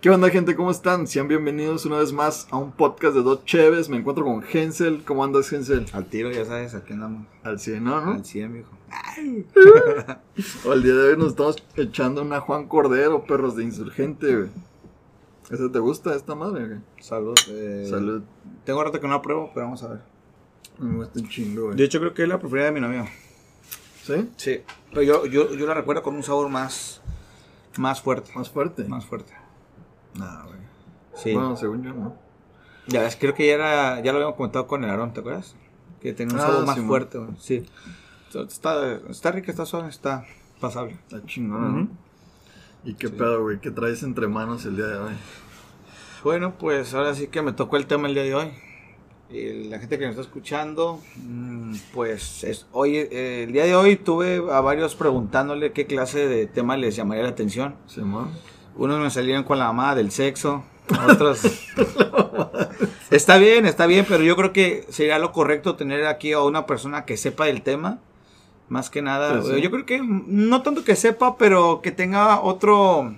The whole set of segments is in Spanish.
¿Qué onda, gente? ¿Cómo están? Sean bienvenidos una vez más a un podcast de Dos Cheves. Me encuentro con Hensel. ¿Cómo andas, Hensel? Al tiro, ya sabes, aquí andamos. Al 100, ¿no? ¿no? Al 100, mijo. O el día de hoy nos estamos echando una Juan Cordero, perros de insurgente, güey. ¿Ese te gusta, esta madre? güey? Salud. eh, Salud. Tengo rato que no la pruebo, pero vamos a ver. Me gusta un chingo, güey. De hecho, creo que es la preferida de mi novia. ¿Sí? Sí. Pero yo, yo, yo la recuerdo con un sabor más, más fuerte. ¿Más fuerte? Más fuerte. Nah, güey. Sí. Bueno, según yo, ¿no? Ya ves, creo que ya era, ya lo habíamos comentado con el Aarón, ¿te acuerdas? Que tenía un Ah, sabor más sí, man. fuerte, güey. Sí. Está, está rica, está suave, está pasable. Está chingona, ¿no? Ujú. ¿Y qué Sí. pedo, güey? ¿Qué traes entre manos el día de hoy? Bueno, pues ahora sí que me tocó el tema el día de hoy. Y la gente que nos está escuchando, mm, pues es, hoy, eh, el día de hoy tuve a varios preguntándole qué clase de tema les llamaría la atención. Simón. Unos me salieron con la mamada del sexo, otros... está bien, está bien, pero yo creo que sería lo correcto tener aquí a una persona que sepa del tema. Más que nada, Pues sí. yo creo que no tanto que sepa, pero que tenga otro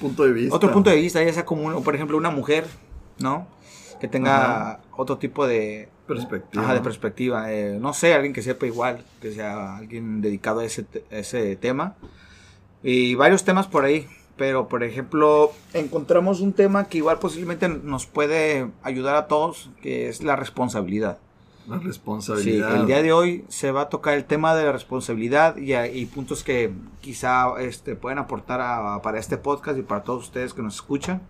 Punto de vista. otro punto de vista, ya sea como, un- por ejemplo, una mujer, ¿no? Que tenga otro tipo de, Perspectiva. ajá, de perspectiva. eh, no sé, alguien que sepa igual, que sea alguien dedicado a ese, a ese tema. Y varios temas por ahí. Pero, por ejemplo, encontramos un tema que igual posiblemente nos puede ayudar a todos, que es la responsabilidad. La Sí, responsabilidad. el día de hoy se va a tocar el tema de la responsabilidad y, y puntos que quizá este, pueden aportar a- para este podcast y para todos ustedes que nos escuchan.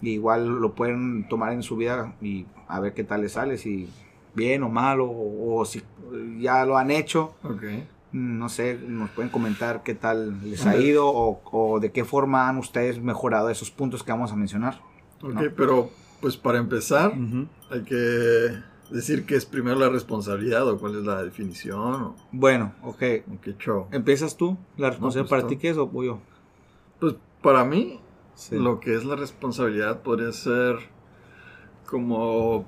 Y igual lo pueden tomar en su vida y a ver qué tal les sale, si bien o mal, o, o si ya lo han hecho. Ok. No sé, nos pueden comentar qué tal les ha ido o, o de qué forma han ustedes mejorado esos puntos que vamos a mencionar. Ok, No. pero pues para empezar, hay que decir que es primero la responsabilidad o cuál es la definición o, Bueno, ok. o qué show. ¿Empiezas tú? ¿La responsabilidad pues para ti qué es o voy yo? Pues para mí, Sí. lo que es la responsabilidad podría ser como,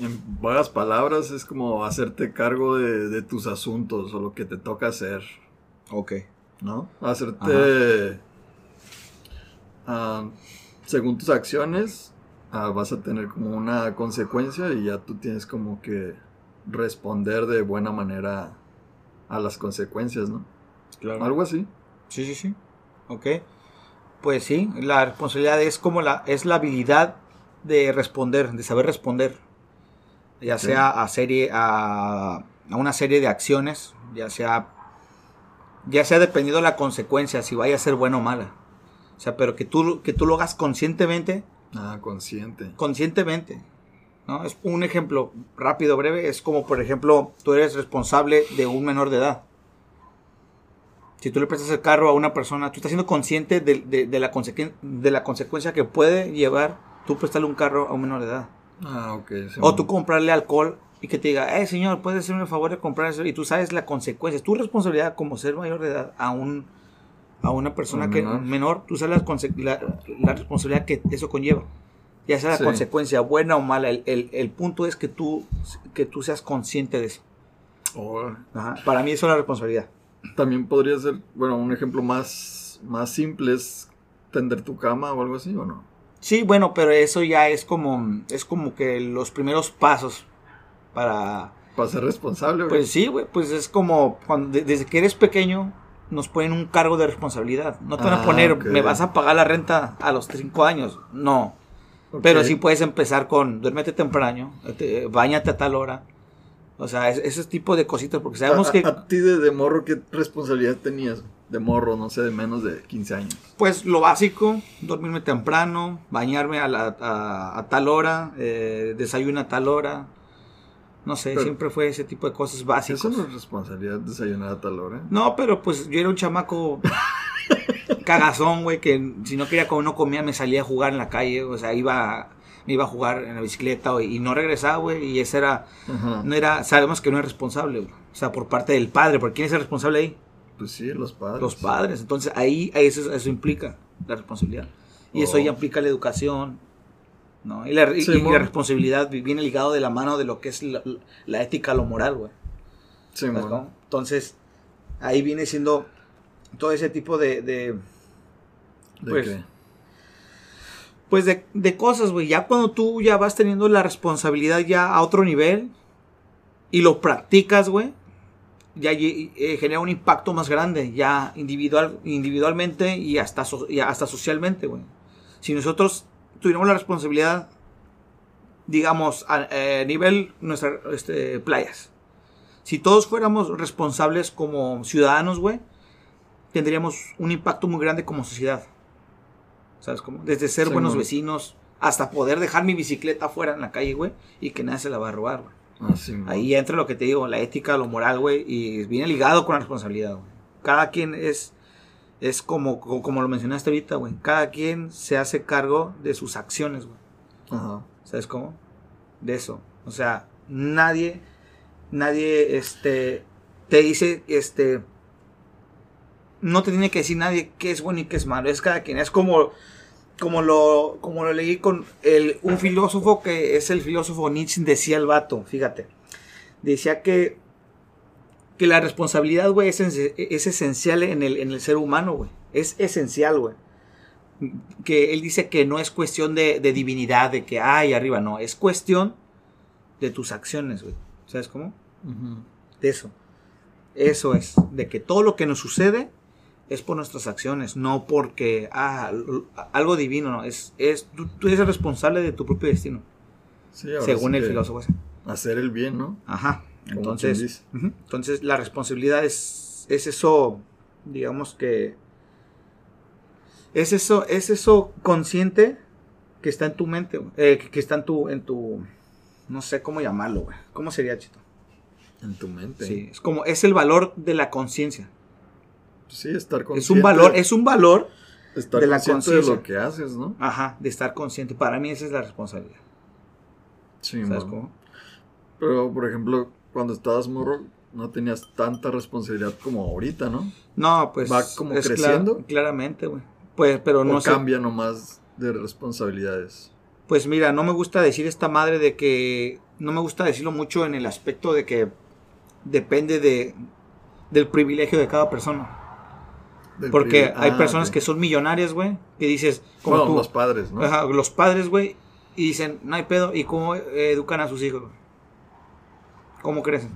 en vagas palabras, es como hacerte cargo de, de tus asuntos o lo que te toca hacer, Ok. ¿no? Hacerte, ah, según tus acciones, ah, vas a tener como una consecuencia y ya tú tienes como que responder de buena manera a las consecuencias, ¿no? Claro. Algo así. Sí, sí, sí. Ok. Pues sí, la responsabilidad es como la, es la habilidad de responder, de saber responder. Ya Sí. sea a serie, a, a una serie de acciones, ya sea, ya sea dependiendo de la consecuencia, si vaya a ser buena o mala. O sea, pero que tú, que tú lo hagas conscientemente, Ah, consciente. conscientemente. ¿no? Es un ejemplo rápido, breve. Es como, por ejemplo, tú eres responsable de un menor de edad. Si tú le prestas el carro a una persona, tú estás siendo consciente de, de- de la, consecu- de la consecuencia que puede llevar tú prestarle un carro a un menor de edad. Ah, ok. sí, O tú comprarle alcohol y que te diga, eh, señor, puede hacerme el favor de comprar eso. Y tú sabes la consecuencia. Es tu responsabilidad como ser mayor de edad a un a una persona Un que menor. menor, tú sabes la, la, la responsabilidad que eso conlleva. Ya sea la Sí. consecuencia buena o mala, el, el- el punto es que tú, que tú seas consciente de eso. Ajá. Para mí eso es la responsabilidad. también podría ser, bueno, un ejemplo más, más simple es tender tu cama o algo así, ¿o no? Sí, bueno, pero eso ya es como, es como que los primeros pasos para, Para ser responsable, güey. Pues sí, güey, pues es como cuando de- desde que eres pequeño nos ponen un cargo de responsabilidad. No te van Ah, a poner, ok. me vas a pagar la renta a los 5 años. No. Pero sí puedes empezar con, duérmete temprano, te- bañate a tal hora. O sea, es- ese tipo de cositas, porque sabemos a, que, a- ti de, de morro, ¿qué responsabilidad tenías? De morro, no sé, de menos de 15 años. pues lo básico, dormirme temprano, bañarme a, la- a- a tal hora, eh, desayuno a tal hora. No sé, Pero- siempre fue ese tipo de cosas básicas. Eso no es responsabilidad desayunar a tal hora. No, pero pues yo era un chamaco cagazón, güey, que si no quería comer, no comía, me salía a jugar en la calle, o sea, iba, me iba a jugar en la bicicleta y no regresaba, güey, y ese era, Ajá. no era, sabemos que no es responsable, güey. o sea, por parte del padre, ¿por quién es el responsable ahí? Pues sí, los padres. Los padres, entonces ahí, ahí eso, eso implica la responsabilidad, y eso Oh. ya implica la educación, ¿no? Y la, y- Sí, y mon. la responsabilidad viene ligado de la mano de lo que es la, la ética, lo moral, güey. Sí, ¿sabes mon. cómo? Entonces, ahí viene siendo todo ese tipo de, de, ¿De Pues, qué? Pues de, de cosas, güey. Ya cuando tú ya vas teniendo la responsabilidad ya a otro nivel y lo practicas, güey, ya eh, genera un impacto más grande, ya individual, individualmente y hasta, so- y hasta socialmente, güey. Si nosotros tuviéramos la responsabilidad, digamos, a, eh, nivel nuestras este, playas, si todos fuéramos responsables como ciudadanos, güey, tendríamos un impacto muy grande como sociedad. ¿Sabes cómo? Desde ser buenos vecinos hasta poder dejar mi bicicleta afuera en la calle, güey, y que nadie se la va a robar, güey. Mo. Ahí entra lo que te digo, la ética, lo moral, güey, y viene ligado con la responsabilidad, güey. Cada quien es, es como, como, como lo mencionaste ahorita, güey. Cada quien se hace cargo de sus acciones, güey. Ajá. ¿Sabes cómo? De eso. O sea, nadie, nadie, este, te dice, este, no te tiene que decir nadie qué es bueno y qué es malo. Es cada quien. Es como, como lo, como lo leí con el, un filósofo que es el filósofo Nietzsche, decía el vato, fíjate. Decía que, que la responsabilidad, güey, es, es, es esencial en el, en el ser humano, güey. Es esencial, güey que él dice que no es cuestión de, de divinidad, de que hay arriba, no, es cuestión de tus acciones, güey. ¿Sabes cómo? De eso. Eso es, de que todo lo que nos sucede es por nuestras acciones, no porque, ah, algo divino, no, es, es tú, tú eres el responsable de tu propio destino, Sí, según sí el filósofo. Hacer el bien, ¿no? Ajá. Entonces, entonces la responsabilidad es, es eso, digamos que es eso, es eso consciente que está en tu mente, eh, que, que está en tu, en tu, no sé cómo llamarlo, güey. ¿Cómo sería, Chito? En tu mente. Sí, es como, es el valor de la conciencia. Sí, estar consciente. Es un valor, es un valor, estar de la consciente de lo que haces, ¿no? ajá, de estar consciente. Para mí esa es la responsabilidad. Sí, ¿Sabes mo. cómo? Pero, por ejemplo, cuando estabas morro, no tenías tanta responsabilidad como ahorita, ¿no? No, pues. ¿Va como es creciendo? claramente, güey. Pues, pero no o sé. cambia nomás de responsabilidades. Pues mira, no me gusta decir esta madre de que. No me gusta decirlo mucho en el aspecto de que depende de, del privilegio de cada persona. Porque hay Ah, personas que son millonarias, güey, que dices, como Bueno, tú, los padres, ¿no? ajá, los padres, güey, y dicen, no hay pedo, ¿y cómo eh, educan a sus hijos? güey? ¿Cómo crecen?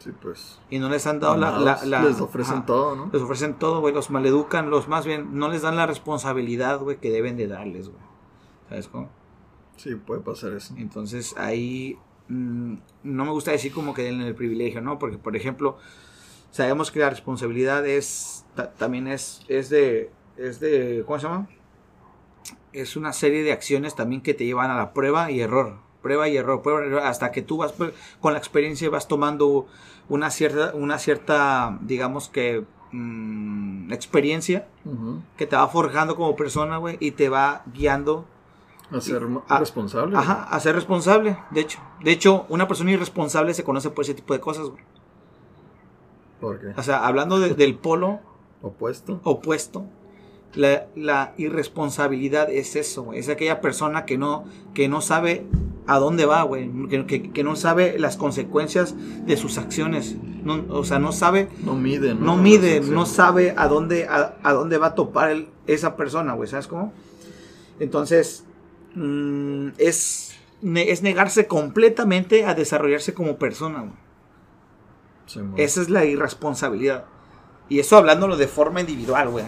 Sí, pues. Y no les han dado la, la- amados, la- les ofrecen ajá, todo, ¿no? Les ofrecen todo, güey, los maleducan, los más bien, no les dan la responsabilidad, güey, que deben de darles, güey. ¿Sabes cómo? Sí, puede pasar eso. Entonces ahí mm, no me gusta decir como que den el privilegio, ¿no? Porque, por ejemplo, sabemos que la responsabilidad es ta- también es, es de es de ¿cómo se llama? Es una serie de acciones también que te llevan a la prueba y error, prueba y error, prueba y error, hasta que tú vas pues, con la experiencia vas tomando una cierta una cierta digamos que mm, experiencia que te va forjando como persona, güey, y te va guiando A ser responsable. Ajá, a ser responsable, de hecho. De hecho, una persona irresponsable se conoce por ese tipo de cosas, güey. ¿Por qué? O sea, hablando de- del polo Opuesto. opuesto, la, la irresponsabilidad es eso, güey. Es aquella persona que no, que no sabe a dónde va, güey. Que, que- que no sabe las consecuencias de sus acciones. No, o sea, no sabe, No mide, ¿no? no mide, no sabe a dónde, a, a dónde va a topar el- esa persona, güey. ¿Sabes cómo? Entonces, mm, es, es negarse completamente a desarrollarse como persona, güey. Sí. Esa es la irresponsabilidad. Y eso hablándolo de forma individual, güey.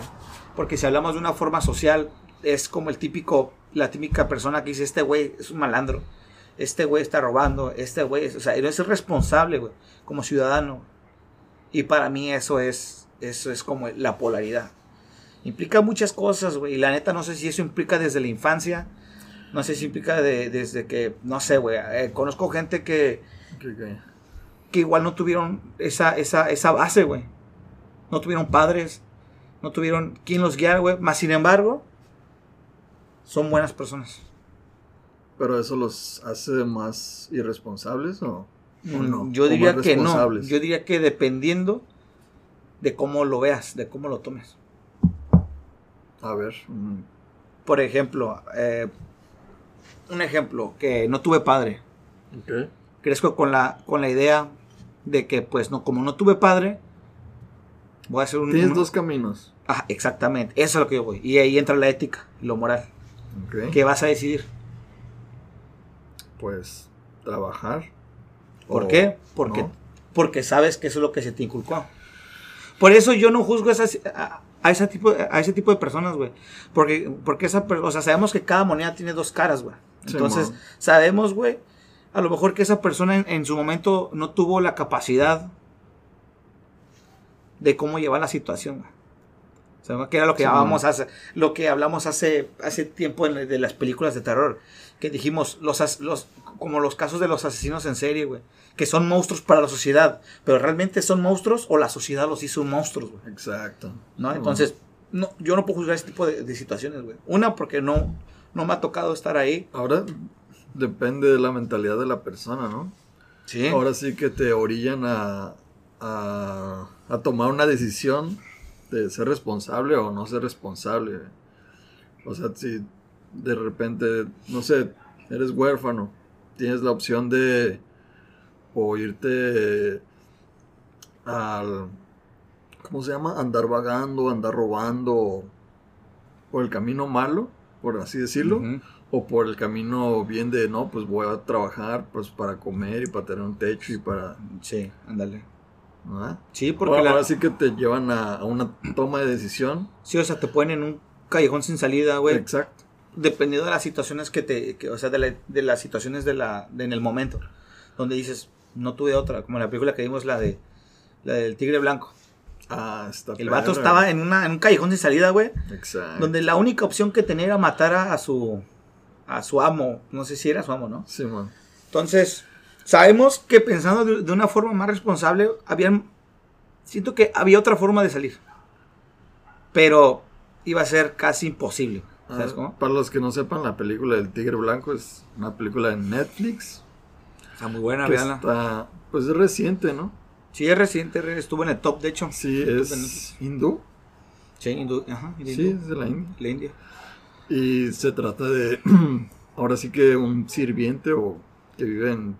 Porque si hablamos de una forma social, es como el típico, la típica persona que dice, este güey es un malandro. Este güey está robando. Este güey, es-". o sea, él es responsable, güey, como ciudadano. Y para mí eso es, eso es como la polaridad. Implica muchas cosas, güey. Y la neta no sé si eso implica desde la infancia. No sé si implica de- desde que, no sé, güey. eh, conozco gente que. Que igual no tuvieron esa, esa, esa base, güey. No tuvieron padres, no tuvieron quien los guiara, güey. Más sin embargo, son buenas personas. ¿Pero eso los hace más irresponsables o, o Mm, no? Yo ¿O diría que no. Yo diría que dependiendo de cómo lo veas, de cómo lo tomes. A ver. mm, Por ejemplo, eh, un ejemplo, que no tuve padre. ok. Crezco con la, con la idea de que, pues, no, como no tuve padre, voy a hacer un... Tienes un- dos caminos. Ah, exactamente, eso es lo que yo voy. Y ahí entra la ética, y lo moral. Ok. ¿Qué vas a decidir? Pues trabajar. ¿Por qué? Porque, ¿no? porque sabes que eso es lo que se te inculcó. Por eso yo no juzgo esas, a, a ese tipo, a ese tipo de personas, güey. Porque, porque esa, o sea, sabemos que cada moneda tiene dos caras, güey. Entonces, sabemos, güey, a lo mejor que esa persona en, en su momento no tuvo la capacidad de cómo llevar la situación. O sea, que era lo que Sí, hablábamos mon. hace, lo que hablamos hace, hace tiempo en- de las películas de terror. Que dijimos, los, los, como los casos de los asesinos en serie, güey. Que son monstruos para la sociedad. Pero realmente son monstruos o la sociedad los hizo monstruos, güey. Exacto. ¿no? Entonces, no, yo no puedo juzgar este tipo de, de situaciones, güey. Una, porque no, no me ha tocado estar ahí. Ahora depende de la mentalidad de la persona, ¿no? Sí. Ahora sí que te orillan a, a, a tomar una decisión de ser responsable o no ser responsable. O sea, si de repente, no sé, eres huérfano, tienes la opción de o irte al, ¿cómo se llama? Andar vagando, andar robando por el camino malo, por así decirlo. O por el camino bien de, no, pues voy a trabajar pues para comer y para tener un techo y para... Sí, ándale. ¿no? Sí, porque Ahora, la- ahora sí que te llevan a, a una toma de decisión. sí, o sea, te ponen en un callejón sin salida, güey. Exacto. Dependiendo de las situaciones que te, que, o sea, de, la- de las situaciones de la, de en el momento, donde dices, no tuve otra, como la película que vimos, la de, la del tigre blanco. Ah, está El vato perra. estaba en, una, en un callejón sin salida, güey, Exacto. donde la única opción que tenía era matar a, a su, a su amo, no sé si era su amo, ¿no? Sí, man. Entonces, sabemos que pensando de, de una forma más responsable, habían, siento que había otra forma de salir, pero iba a ser casi imposible, ¿sabes Ah, cómo? Para los que no sepan, la película del Tigre Blanco es una película de Netflix. Está muy buena, está, pues es reciente, ¿no? Sí, es reciente, re- estuvo en el top, de hecho. Sí, es hindú. Sí, hindú, ajá, de Sí, hindú. es de la India. La India. Y se trata de, ahora sí que un sirviente o que vive en,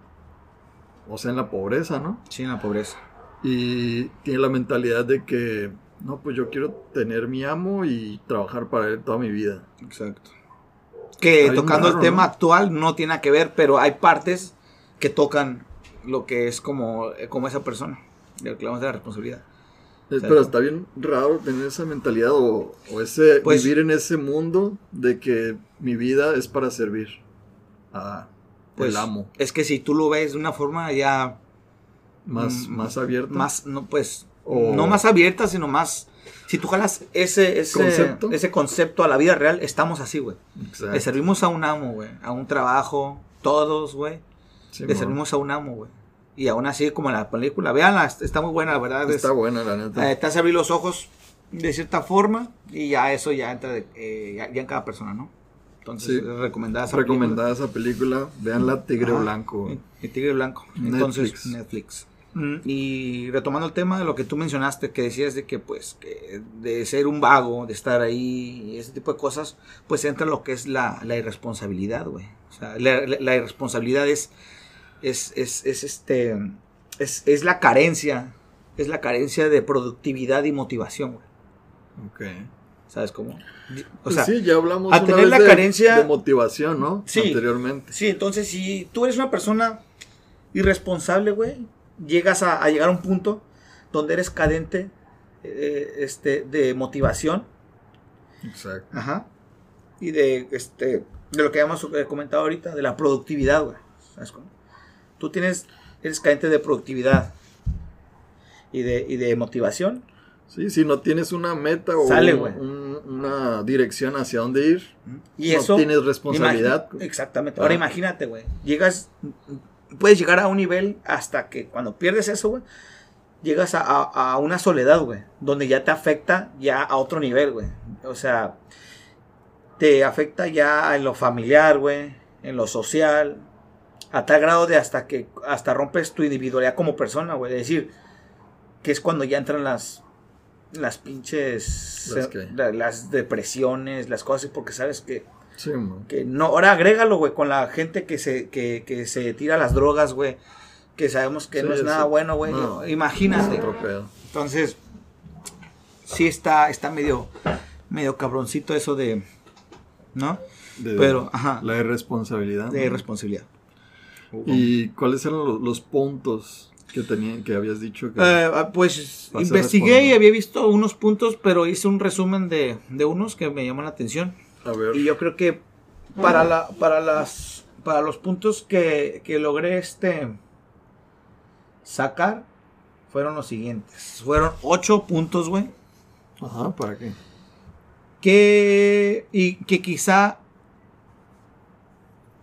o sea, en la pobreza, ¿no? Sí, en la pobreza. Y tiene la mentalidad de que, no, pues yo quiero tener mi amo y trabajar para él toda mi vida. Exacto. Que Está tocando raro, el tema ¿no? actual no tiene nada que ver, pero hay partes que tocan lo que es como, como esa persona, que hablamos de la responsabilidad. Eh, Pero está bien raro tener esa mentalidad o, o ese Pues- vivir en ese mundo de que mi vida es para servir a Pues el amo. es que si tú lo ves de una forma ya Más, mm, más abierta. más, no pues, O- no más abierta, sino más, si tú jalas ese, ese ¿Concepto? ese concepto a la vida real, estamos así, güey. Le servimos a un amo, güey, a un trabajo, todos, güey. Sí, Le mo. servimos a un amo, güey. Y aún así, como la película, véanla, est- está muy buena, la verdad. es- Está buena, la neta. eh, te hace abrir los ojos de cierta forma y ya eso ya entra de- eh, ya, ya en cada persona, ¿no? Entonces, Sí. es recomendada esa Recomendada esa película. Veanla, Tigre Ajá. Blanco. película. El Tigre Blanco. Entonces, Netflix. Netflix. Mm, Y retomando el tema de lo que tú mencionaste, que decías de que, pues, que de ser un vago, de estar ahí y ese tipo de cosas, pues entra lo que es la, la irresponsabilidad, güey. O sea, la, la- la irresponsabilidad es, es, es, es este, es, es la carencia, es la carencia de productividad y motivación, güey. Ok. ¿Sabes cómo? O Pues sea, sí, ya hablamos a una tener vez la de, carencia- de motivación, ¿no? Sí. Anteriormente. Sí, entonces si tú eres una persona irresponsable, güey, llegas a, a llegar a un punto donde eres cadente eh, este, de motivación, Exacto. ajá, y de, este, de lo que hemos eh, comentado ahorita, de la productividad, güey. ¿Sabes cómo? Tú tienes, eres cadente de productividad y de, y de motivación. Sí, si no tienes una meta o Sale, un- güey. un- una dirección hacia dónde ir, Y no eso... tienes responsabilidad. Exactamente. Ahora Ah. imagínate, güey. Llegas, puedes llegar a un nivel hasta que cuando pierdes eso, güey, llegas a, a- a una soledad, güey, donde ya te afecta ya a otro nivel, güey. O sea, te afecta ya en lo familiar, güey, en lo social, a tal grado de hasta que hasta rompes tu individualidad como persona, güey. Es decir, que es cuando ya entran las las pinches ¿Las la- las depresiones, las cosas, porque sabes que Sí, que no, ahora agrégalo, güey, con la gente que se, que, que se tira las drogas, güey. Que sabemos que Sí, no es nada bueno, güey. no, Imagínate. Entonces, sí está, está medio, medio cabroncito eso de, ¿no? De- Pero, ajá, La irresponsabilidad. de ¿Y cuáles eran lo- los, puntos que tenían, que habías dicho que... Eh, ah, pues investigué y había visto unos puntos, pero hice un resumen de, de unos que me llaman la atención. a ver. Y yo creo que para la, para las, para los puntos que, que logré este sacar fueron los siguientes. Fueron ocho puntos, güey. Ajá, ¿para qué? que y que quizá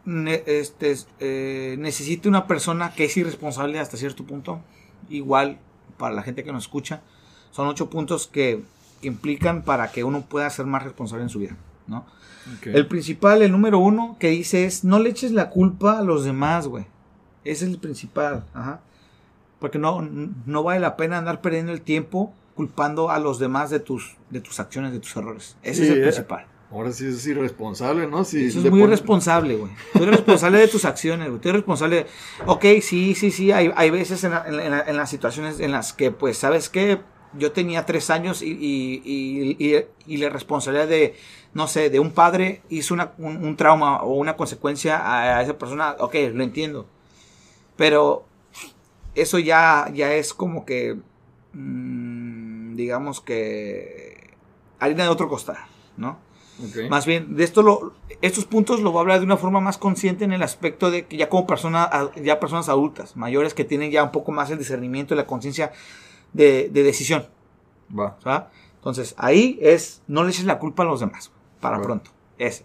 ne- este, eh, necesite una persona que es irresponsable hasta cierto punto. Igual para la gente que nos escucha, son ocho puntos que, que implican para que uno pueda ser más responsable en su vida, ¿no? El principal, el número uno que dice es no le eches la culpa a los demás, güey. Ese es el principal, ajá. Porque no, no vale la pena andar perdiendo el tiempo culpando a los demás de tus, de tus acciones, de tus errores. Ese es el eh. principal. Ahora sí es irresponsable, ¿no? Si Eso es muy ponen- irresponsable, güey. Tú eres responsable de tus acciones, güey. Tú eres responsable. Ok, sí, sí, sí. Hay, hay veces en, la- en la- en las situaciones en las que, pues, ¿sabes qué? Yo tenía tres años y, y, y- y- la responsabilidad de, no sé, de un padre hizo una- un, un trauma o una consecuencia a, a esa persona. Ok, lo entiendo. Pero eso ya, ya es como que, mm, digamos que, harina de otro costal, ¿no? Más bien, de esto lo, estos puntos lo voy a hablar de una forma más consciente en el aspecto de que ya como persona, ya personas adultas, mayores que tienen ya un poco más el discernimiento y la conciencia de, de decisión. Va. Entonces, ahí es, no le eches la culpa a los demás, para pronto. Ese.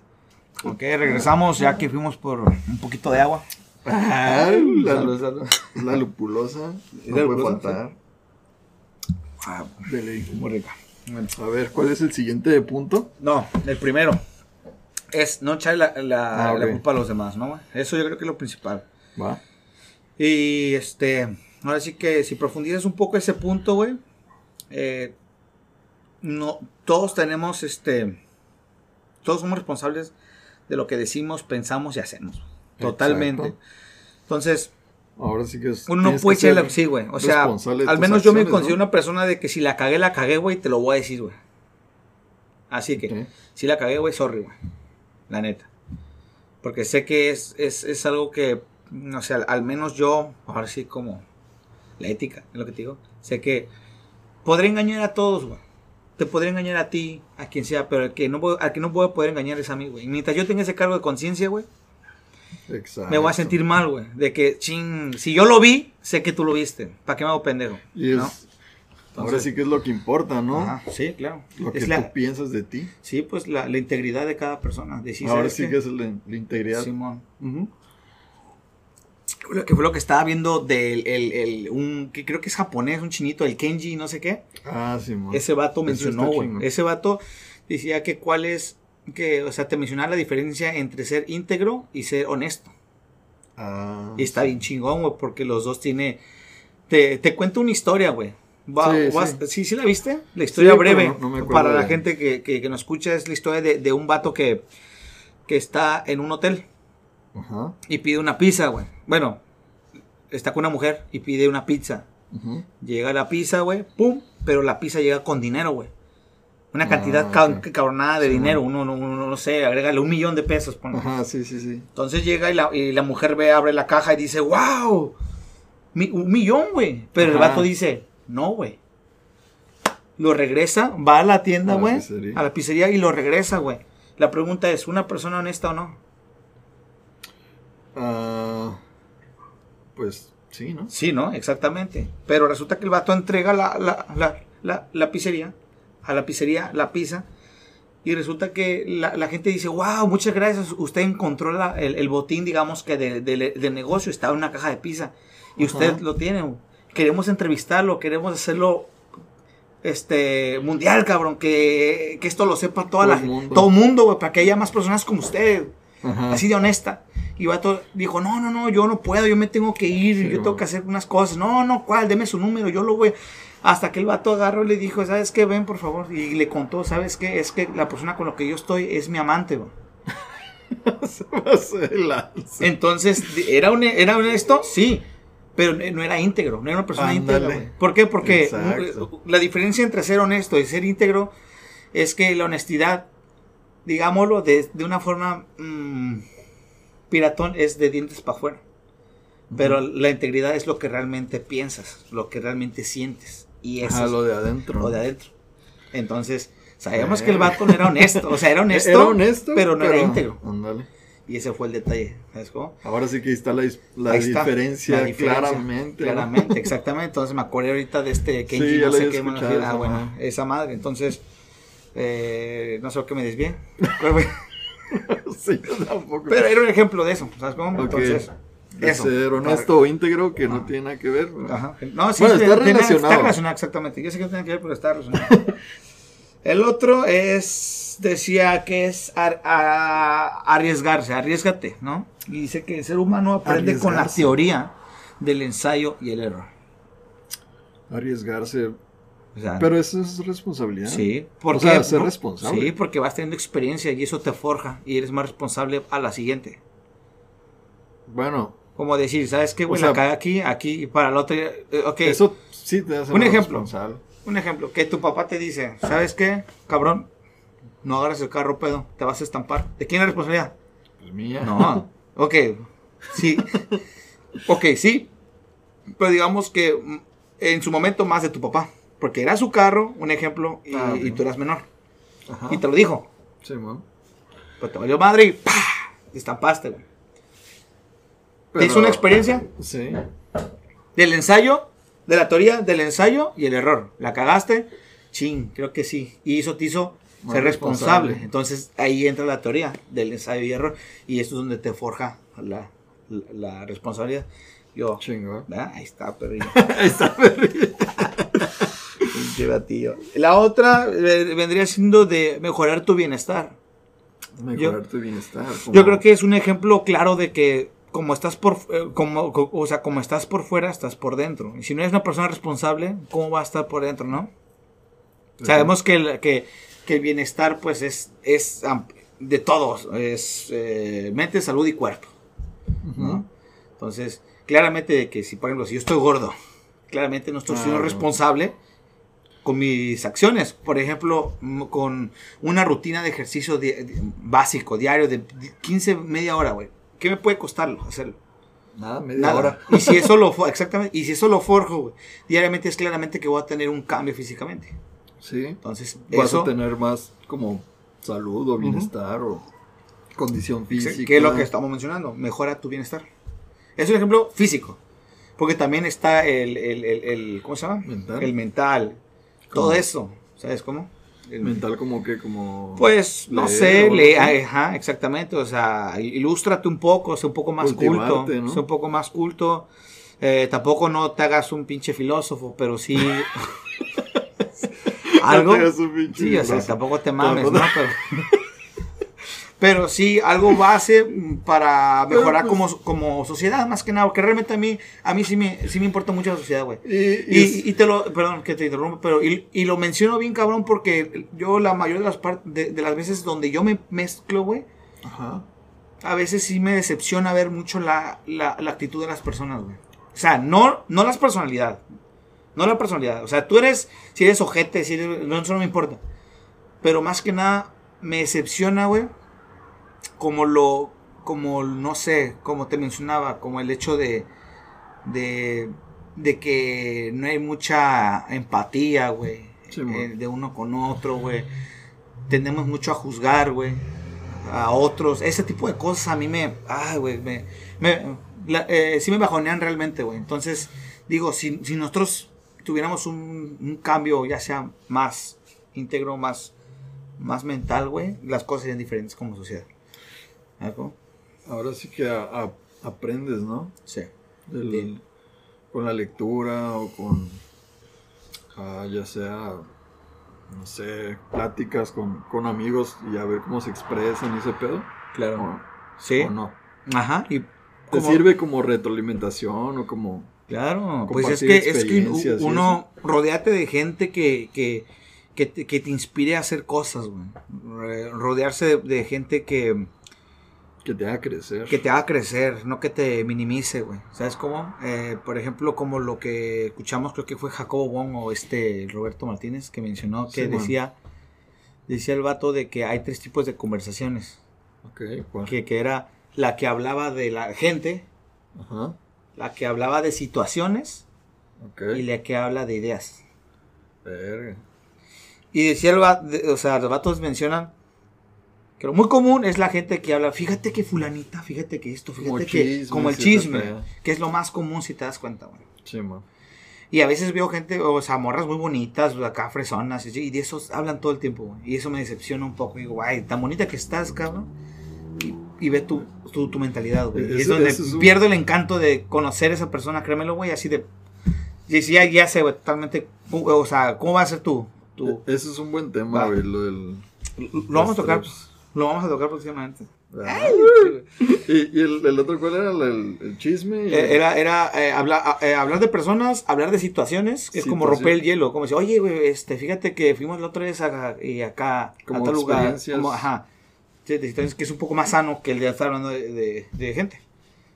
Ok, regresamos ya que fuimos por un poquito de agua. Ay, la, Salud, salud. la lupulosa. ¿Es No puede lupulosa? faltar. Ah, Dele. muy rica. Bueno. A ver, ¿cuál es el siguiente punto? No, el primero es no echarle la, la- Ah, la culpa a los demás, ¿no? Eso yo creo que es lo principal. Va. Y este, ahora sí que si profundizas un poco ese punto, güey, eh, no, todos tenemos este, todos somos responsables de lo que decimos, pensamos y hacemos. Totalmente. Exacto. Entonces, Ahora sí que es. uno no puede echarle, sí, güey. O sea, al menos yo me considero ¿no? una persona de que si la cagué, la cagué, güey, te lo voy a decir, güey. Así que, si la cagué, güey, sorry, güey. La neta. Porque sé que es, es, es algo que, no sé, al, al menos yo, ahora sí como la ética, es lo que te digo. Sé que podré engañar a todos, güey. Te podré engañar a ti, a quien sea, pero el que no, voy- al que no voy a poder engañar es a mí, güey. Y mientras yo tenga ese cargo de conciencia, güey, Exacto. me voy a sentir mal, güey. De que, ching, si yo lo vi, sé que tú lo viste. ¿Para qué me hago pendejo? Y es. ¿No? Ahora sí que es lo que importa, ¿no? Ajá, sí, claro. Lo que Es tú la- piensas de ti. sí, pues la, la integridad de cada persona. Ahora ¿sabes sí qué? que es la, la integridad. Simón. Lo que fue lo que estaba viendo del el, el- un que creo que es japonés, un chinito, el Kenji, no sé qué. Ah, sí, man. Ese vato mencionó, güey. Ese vato decía que cuál es que, o sea, te mencionaba la diferencia entre ser íntegro y ser honesto. Ah, Y está bien chingón, güey, porque los dos tiene te, te cuento una historia, güey. Va- Sí, vas- sí. sí. sí, la viste? La historia Sí, breve. no- no me acuerdo para la gente que, que, que nos escucha es la historia de, de un vato que, que está en un hotel. Y pide una pizza, güey. Bueno, está con una mujer y pide una pizza. Llega la pizza, güey, pum, pero la pizza llega con dinero, güey. Una Ah, cantidad ca- ok. cabronada de Sí, dinero, uno, no uno no sé, agrégale un millón de pesos. ponle. Ajá, sí, sí, sí. Entonces llega y la, y la mujer ve, abre la caja y dice, wow, mi- un millón, güey. Pero el vato dice, no, güey. Lo regresa, va a la tienda, A la güey, pizzería. a la pizzería y lo regresa, güey. La pregunta es, ¿una persona honesta o no? Ah, pues sí, ¿no? Sí, ¿no? Exactamente. Pero resulta que el vato entrega la, la, la, la pizzería, a la pizzería, la pizza, y resulta que la, la gente dice, wow, muchas gracias, usted encontró la- el, el botín, digamos, que de- de- del negocio, estaba en una caja de pizza, y usted lo tiene. Queremos entrevistarlo, queremos hacerlo este mundial, cabrón, que, que esto lo sepa toda Todo la el mundo. todo mundo, güey, para que haya más personas como usted Ajá. así de honesta. Y vato dijo, no, no, no, yo no puedo, yo me tengo que ir, Sí, yo tengo que hacer unas cosas. No, no, ¿cuál? Deme su número, yo lo voy. Hasta que el vato agarró y le dijo, ¿sabes qué? Ven, por favor. Y le contó, ¿sabes qué? Es que la persona con la que yo estoy es mi amante. Entonces, ¿era, un, ¿era honesto? Sí. Pero no era íntegro, no era una persona íntegra. ¿Por qué? Porque Exacto. la diferencia entre ser honesto y ser íntegro es que la honestidad digámoslo de, de una forma mm, piratón, es de dientes para afuera. Pero la integridad es lo que realmente piensas, lo que realmente sientes. Y eso Ajá, lo de adentro. lo de adentro. Entonces, sabíamos que el vato no era honesto. O sea, era honesto, Era honesto, pero no era íntegro. Y ese fue el detalle. ¿Sabes cómo? Ahora sí que ahí está la, la Ahí está, diferencia la diferencia, claramente. ¿no? Claramente, exactamente. Entonces me acordé ahorita de este Kenji, Sí, no sé qué. ah, esa bueno, madre. esa madre. Entonces, eh, no sé que me desvié. ¿Cuál fue? sí, yo tampoco. Pero era un ejemplo de eso. ¿Sabes cómo? Entonces, De eso. ser honesto o íntegro que no tiene nada que ver. ¿no? Ajá. No, sí, Bueno, está relacionado. Está relacionado, exactamente. Yo sé que no tiene que ver, pero está relacionado. El otro es, decía que es ar- a- arriesgarse, arriesgate, ¿no? Y dice que el ser humano aprende con la teoría del ensayo y el error. Arriesgarse. O sea, Pero eso es responsabilidad. sí, O porque, sea, ser responsable. Sí, porque vas teniendo experiencia y eso te forja y eres más responsable a la siguiente. Bueno, Como decir, ¿sabes qué? O Güey, sea, la cagué aquí, aquí, para la otra. eh, ok, eso sí te hace Un ejemplo. responsable. Un ejemplo, que tu papá te dice, ¿sabes qué? Cabrón, no agarres el carro, pedo, te vas a estampar. ¿De quién es la responsabilidad? Pues mía. No. Ok, sí. Ok, sí. Pero digamos que mm, en su momento más de tu papá. Porque era su carro, un ejemplo, y, Ah, y tú eras menor. Ajá. Y te lo dijo. Sí, man. Pero te valió madre y ¡pah! Te estampaste, güey. ¿Te Pero- hizo una experiencia Sí. del ensayo, de la teoría del ensayo y el error? ¿La cagaste? Chin, creo que sí. Y eso te hizo ser responsable. responsable. Entonces ahí entra la teoría del ensayo y error. Y esto es donde te forja la, la, la responsabilidad. Yo, Chingón. ¿verdad? Ahí está, perrillo. Ahí está, perrillo. Batillo. La otra eh, vendría siendo de mejorar tu bienestar. Mejorar tu bienestar. Yo creo que es un ejemplo claro de que como estás por eh, como co- o sea, como estás por fuera, estás por dentro. Y si no eres una persona responsable, ¿cómo va a estar por dentro, no? Sabemos que el, que, que el bienestar pues es, es de todos, es eh, mente, salud y cuerpo. ¿no? Entonces, claramente que si por ejemplo, si yo estoy gordo, claramente no estoy siendo responsable con mis acciones. Por ejemplo, con una rutina de ejercicio di- básico, diario, de di- 15, media hora, güey. ¿Qué me puede costarlo hacerlo? Nada, media Nada. hora. Y si eso lo exactamente, y si eso lo forjo, diariamente es claramente que voy a tener un cambio físicamente. Sí. Entonces, Vas eso a tener más como salud o bienestar o condición física. que es lo que estamos mencionando, mejora tu bienestar. Es un ejemplo físico, porque también está el, el, el- el- ¿cómo se llama? Mental. El mental, todo eso, ¿sabes cómo? El- Mental como que como... Pues, no Leer sé, así. ajá, exactamente, o sea, ilústrate un poco, sé un poco más culto, ¿no? sé un poco más culto, eh, tampoco no te hagas un pinche filósofo, pero sí... algo... No te hagas un pinche Sí, o sea, tampoco te mames, ¿no? Pero, pero sí, algo base mm, para mejorar pues- como, como sociedad, más que nada, porque realmente a mí, a mí sí me, sí me importa mucho la sociedad, güey. Y, y te lo, perdón que te interrumpa, pero y, y lo menciono bien cabrón porque yo la mayoría de las partes de, de las veces donde yo me mezclo, güey, a veces sí me decepciona ver mucho la, la, la actitud de las personas, güey. O sea, no, no las personalidad. No la personalidad. O sea, tú eres, si eres ojete, si eres, no, eso no me importa. Pero más que nada, me decepciona, güey, como lo, como, no sé, como te mencionaba, como el hecho de, de, de que no hay mucha empatía, güey, Sí, eh, de uno con otro, güey. Tendemos mucho a juzgar, güey, a otros. Ese tipo de cosas a mí me, ay, güey, me, me la- eh, sí me bajonean realmente, güey. Entonces, digo, si, si nosotros tuviéramos un, un cambio, ya sea más íntegro, más, más mental, güey, las cosas serían diferentes como sociedad. ¿Algo? Ahora sí que a- a- aprendes, ¿no? Sí. Con la lectura o con, ah, ya sea, no sé, pláticas con, con amigos y a ver cómo se expresan y ese pedo. Claro. O, Sí. o no. Ajá. Y Te sirve como retroalimentación o como... Claro, pues es que, es que uno, rodeate de gente que, que, que, te, que te inspire a hacer cosas, güey. Rodearse de, de gente que, que te haga crecer. que te haga crecer, no que te minimice, güey. ¿Sabes cómo? Eh, por ejemplo, como lo que escuchamos, creo que fue Jacobo Wong o este Roberto Martínez, que mencionó que Sí, man. decía Decía el vato de que hay tres tipos de conversaciones. Ok, ¿cuál? Que, que era la que hablaba de la gente, Ajá. la que hablaba de situaciones Ok. y la que habla de ideas. Verga. Y decía el vato, o sea, los vatos mencionan que lo muy común es la gente que habla, fíjate que fulanita, fíjate que esto, fíjate Como que chismes como el y ese chisme, que es lo más común si te das cuenta, güey. Sí, man. Y a veces veo gente, o sea, morras muy bonitas, acá fresonas, y de esos hablan todo el tiempo, güey. Y eso me decepciona un poco. Digo, ay, tan bonita que estás, cabrón. Y, y ve tu, tu, tu mentalidad, güey. Y es donde es un- pierdo el encanto de conocer a esa persona, créemelo, güey, así de... Y si ya, ya sé, güey, totalmente... O sea, ¿cómo va a ser tú? tú E- Ese es un buen tema, güey, lo del... lo vamos a tocar, lo vamos a tocar próximamente. Ah. ¿Y, y el, el otro cuál era? ¿El, el- chisme? y- Eh, Era, era eh, hablar, eh, hablar de personas, hablar de situaciones, que es como romper el hielo. Como decir, oye, güey, este, fíjate que fuimos la otra vez a, y acá, Como a tal lugar. Como, ajá. De situaciones que es un poco más sano que el de estar hablando de, de- de gente.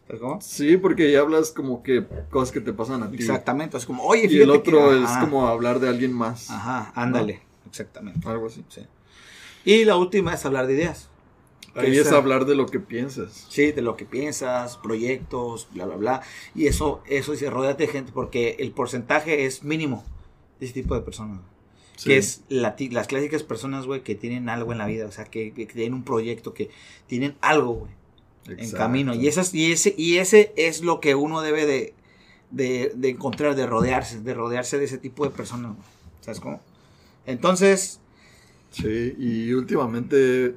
¿Sabes cómo? Sí, porque ya hablas como que cosas que te pasan a ti. Exactamente. Es como, oye, Y fíjate el otro que- es como hablar de alguien más. Ajá, ándale. Exactamente. Algo así. Sí. Y la última es hablar de ideas. Ahí es hablar de lo que piensas. Sí, de lo que piensas, proyectos, bla, bla, bla. Y eso, eso dice, rodeate de gente, porque el porcentaje es mínimo de ese tipo de personas. Sí. Que es la las clásicas personas, güey, que tienen algo en la vida, o sea, que, que tienen un proyecto, que tienen algo, güey, en camino. Y, esas, y, ese, y ese es lo que uno debe de, de, de encontrar, de rodearse, de rodearse de ese tipo de personas, güey. ¿Sabes cómo? Entonces, Sí, y últimamente he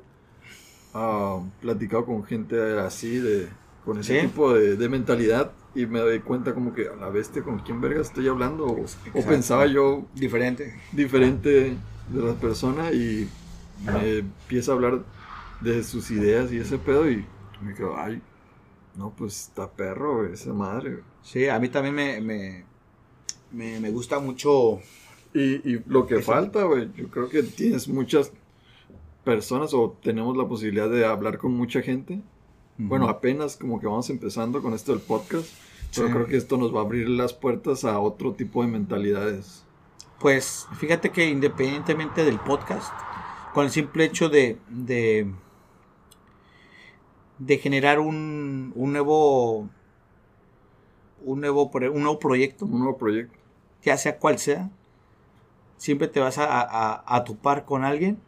ah, platicado con gente así, de con ese Sí. tipo de, de mentalidad, y me doy cuenta como que a la bestia, ¿con quién verga estoy hablando? O, pensaba yo diferente. diferente de la persona y me empieza a hablar de sus ideas y ese pedo y me quedo, ay, no, pues está perro, esa madre. güey". Sí, a mí también me, me, me, me gusta mucho Y, y lo que Eso. falta, güey, yo creo que tienes muchas personas o tenemos la posibilidad de hablar con mucha gente. Bueno, apenas como que vamos empezando con esto del podcast, pero Sí. creo que esto nos va a abrir las puertas a otro tipo de mentalidades. Pues fíjate que independientemente del podcast, con el simple hecho de, de, de generar un, un nuevo un nuevo pro- un nuevo proyecto, Un nuevo proyecto. ya sea cual sea, siempre te vas a, a, a topar con alguien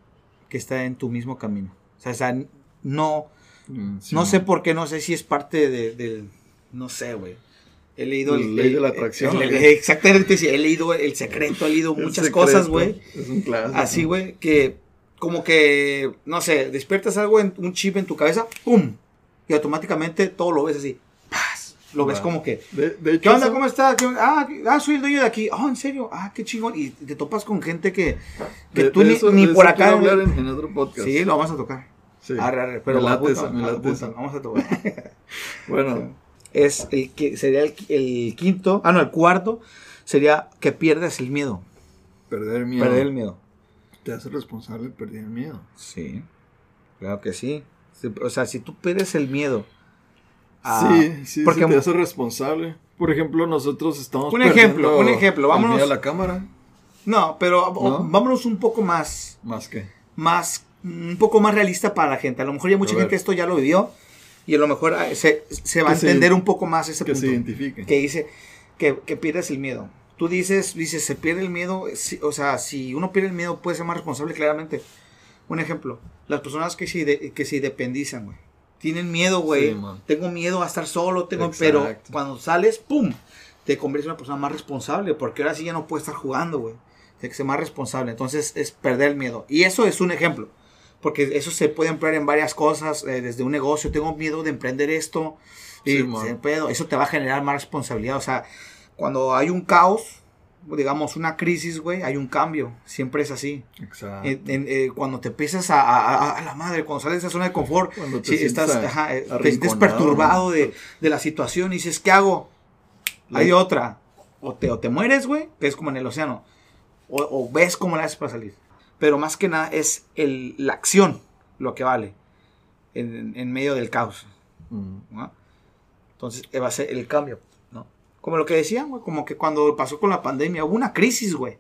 que está en tu mismo camino. O sea, o sea, no, Mm, sí, no man. sé por qué, no sé si es parte de, del, no sé, güey. He leído La ley de la atracción, el- ¿o el- exactamente, sí, he leído el secreto, he leído El muchas secreto cosas, güey. Es un clásico. Así, güey, que como que, no sé, despiertas algo en un chip en tu cabeza, ¡pum! Y automáticamente todo lo ves así. Lo ves Va. como que, De, de hecho, ¿qué onda? eso- ¿Cómo estás? Ah, ah, soy el dueño de aquí. Ah, ¿en serio? Ah, qué chingón. Y te topas con gente que, que de- tú ni, eso- ni por acá. hablar en, en otro podcast. Sí, lo vamos a tocar. Sí. Arre, arre, pero Me esa, me esa. vamos a tocar. Bueno, es el que sería el, el quinto, ah, no, el cuarto sería que pierdas el miedo. perder miedo. Perder el miedo. Te hace responsable de perder el miedo. Sí, claro que. Sí, O sea, si tú pierdes el miedo. A- sí, sí, porque sí te hace responsable. Por ejemplo, nosotros estamos Un ejemplo, un ejemplo, vámonos- a la cámara. No, pero vámonos un poco más, Más que. más, un poco más realista para la gente. A lo mejor ya mucha gente esto ya lo vivió y a lo mejor ah, se, se va a Que se- entender un poco más ese Que punto. se identifique. que dice que, que pierdes el miedo. Tú dices, dices, se pierde el miedo. si- o sea, si uno pierde el miedo, puede ser más responsable, claramente. Un ejemplo, las personas que se, que se independizan, güey. Tienen miedo, güey. Sí, tengo miedo a estar solo, tengo, Exacto. pero cuando sales, ¡pum! Te conviertes en una persona más responsable, porque ahora sí ya no puedes estar jugando, güey. Tienes que ser más responsable. Entonces es perder el miedo. Y eso es un ejemplo. Porque eso se puede emplear en varias cosas, eh, desde un negocio, tengo miedo de emprender esto, y Sí, se pedo, eso te va a generar más responsabilidad. O sea, cuando hay un caos, digamos una crisis, güey, hay un cambio. Siempre es así. Exacto. Eh, cuando te empiezas a, a- a- a la madre, cuando sales de esa zona de confort, Cuando te si sientes estás, a- ajá, eh, te sientes perturbado ¿no? de, de la situación y dices, ¿qué hago? Hay otra. O te, o te mueres, güey, que es como en el océano. O, o ves cómo la haces para salir. Pero más que nada es el, la acción lo que vale en, en medio del caos. Mm. ¿no? Entonces va a ser el cambio. Como lo que decían, güey, como que cuando pasó con la pandemia hubo una crisis, güey.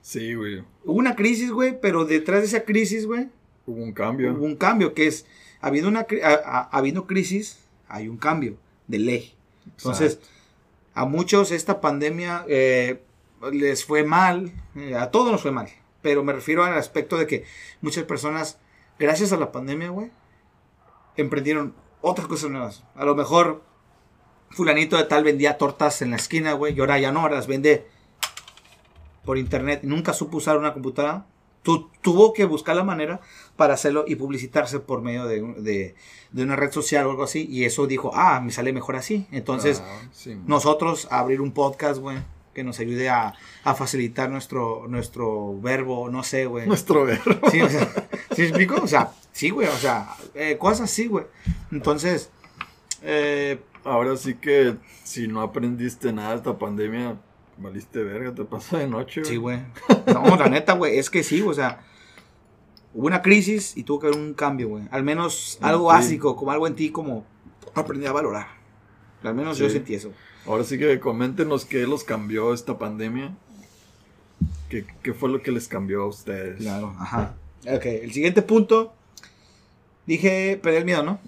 Sí, güey. Hubo una crisis, güey, pero detrás de esa crisis, güey, Hubo un cambio. hubo un cambio, que es, habiendo, una, habiendo crisis, hay un cambio de ley. Entonces, a muchos esta pandemia eh, les fue mal, eh, a todos nos fue mal, pero me refiero al aspecto de que muchas personas, gracias a la pandemia, güey, emprendieron otras cosas nuevas. A lo mejor fulanito de tal vendía tortas en la esquina, güey, y ahora ya no, ahora las vende por internet. Nunca supo usar una computadora. Tu- tuvo que buscar la manera para hacerlo y publicitarse por medio de, de- de una red social o algo así. Y eso dijo, ah, me sale mejor así. Entonces, Ah, sí, nosotros abrir un podcast, güey, que nos ayude a, a facilitar nuestro, nuestro verbo, no sé, güey. Nuestro verbo. Sí, o sea, ¿sí explico? O sea, sí, güey, o sea, eh, cosas así, güey. Entonces, eh, Ahora sí que si no aprendiste nada de esta pandemia, valiste verga, te pasa de noche. sí, güey. No, la neta, güey, es que sí, o sea, hubo una crisis y tuvo que haber un cambio, güey. Al menos En algo básico, como algo en ti, como aprendí a valorar. Al menos yo sentí eso. Ahora sí que coméntenos qué los cambió esta pandemia. ¿Qué, qué fue lo que les cambió a ustedes? Claro, ajá. Ok, el siguiente punto, dije, perder el miedo, ¿no?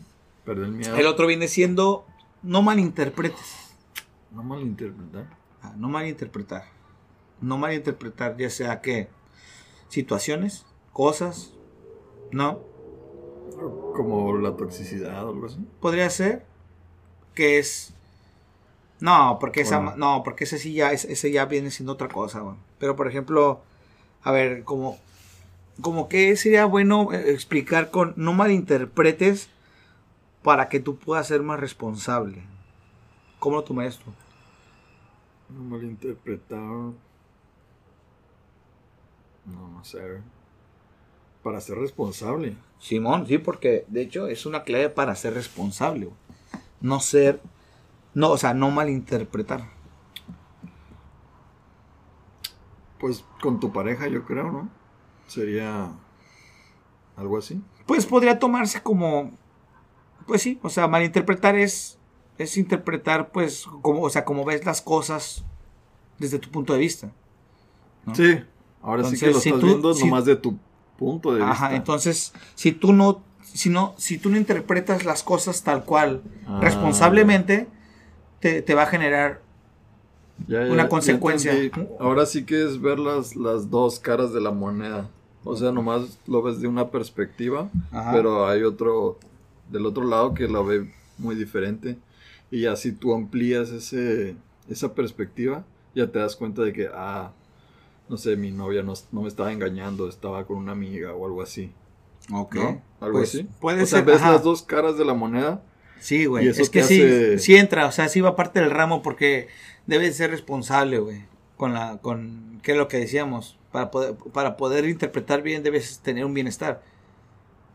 Perder el miedo. El otro viene siendo, no malinterpretes. No malinterpretar. Ah, no malinterpretar. No malinterpretar, ya sea que situaciones, cosas, no. Como la toxicidad o algo así. Podría ser que es. No, porque esa, Bueno. no, porque ese sí ya, ese, ya viene siendo otra cosa, güey. Pero por ejemplo, a ver, como, como que sería bueno eh, explicar con no malinterpretes para que tú puedas ser más responsable. ¿Cómo lo tomarías tú? No malinterpretar. No, no sé. Para ser responsable. Simón, sí, porque de hecho es una clave para ser responsable. No ser, no, o sea, no malinterpretar. Pues con tu pareja, yo creo, ¿no? Sería algo así. Pues podría tomarse como, pues sí, o sea, malinterpretar es, es interpretar, pues, como, o sea, como ves las cosas desde tu punto de vista. ¿no? Sí. Ahora sí que Entonces, lo si estás tú- viendo si- nomás de tu punto de vista. Ajá, entonces, si tú no, si no, si tú no interpretas las cosas tal cual, Ah. responsablemente, te, te va a generar Ya, ya, una consecuencia. Ahora sí que es ver las, las dos caras de la moneda. O sea, nomás lo ves de una perspectiva, Ajá. pero hay otro del otro lado que lo ve muy diferente. Y así tú amplías ese, esa perspectiva, ya te das cuenta de que, ah, no sé, mi novia no, no me estaba engañando, estaba con una amiga o algo así. Ok. ¿no? Algo Pues, así. puede o sea, ser, ves ajá. las dos caras de la moneda. Sí, güey. Es que sí, hace- sí entra, o sea, sí va parte del ramo porque debe ser responsable, güey. Con la, con, ¿qué es lo que decíamos? Para poder, para poder interpretar bien debes tener un bienestar.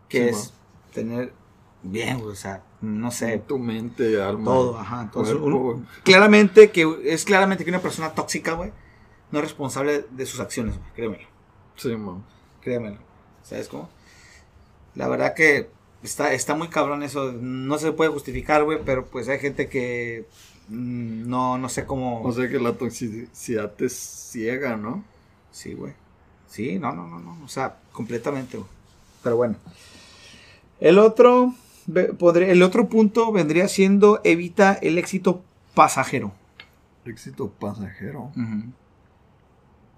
Que Sí, es tener bien, güey, o sea, no sé, Tu mente, alma. todo, ajá. Entonces, un- claramente que, es claramente que una persona tóxica, güey, no es responsable de sus acciones, güey, créemelo. Sí, man. Créemelo. ¿Sabes cómo? La verdad que está, está muy cabrón eso. No se puede justificar, güey, pero pues hay gente que mm, no, no sé cómo. O sea que la toxicidad te ciega, ¿no? sí, güey. Sí, no, no, no, no. O sea, completamente, güey. Pero bueno. El otro, el otro punto vendría siendo evita el éxito pasajero. Éxito pasajero.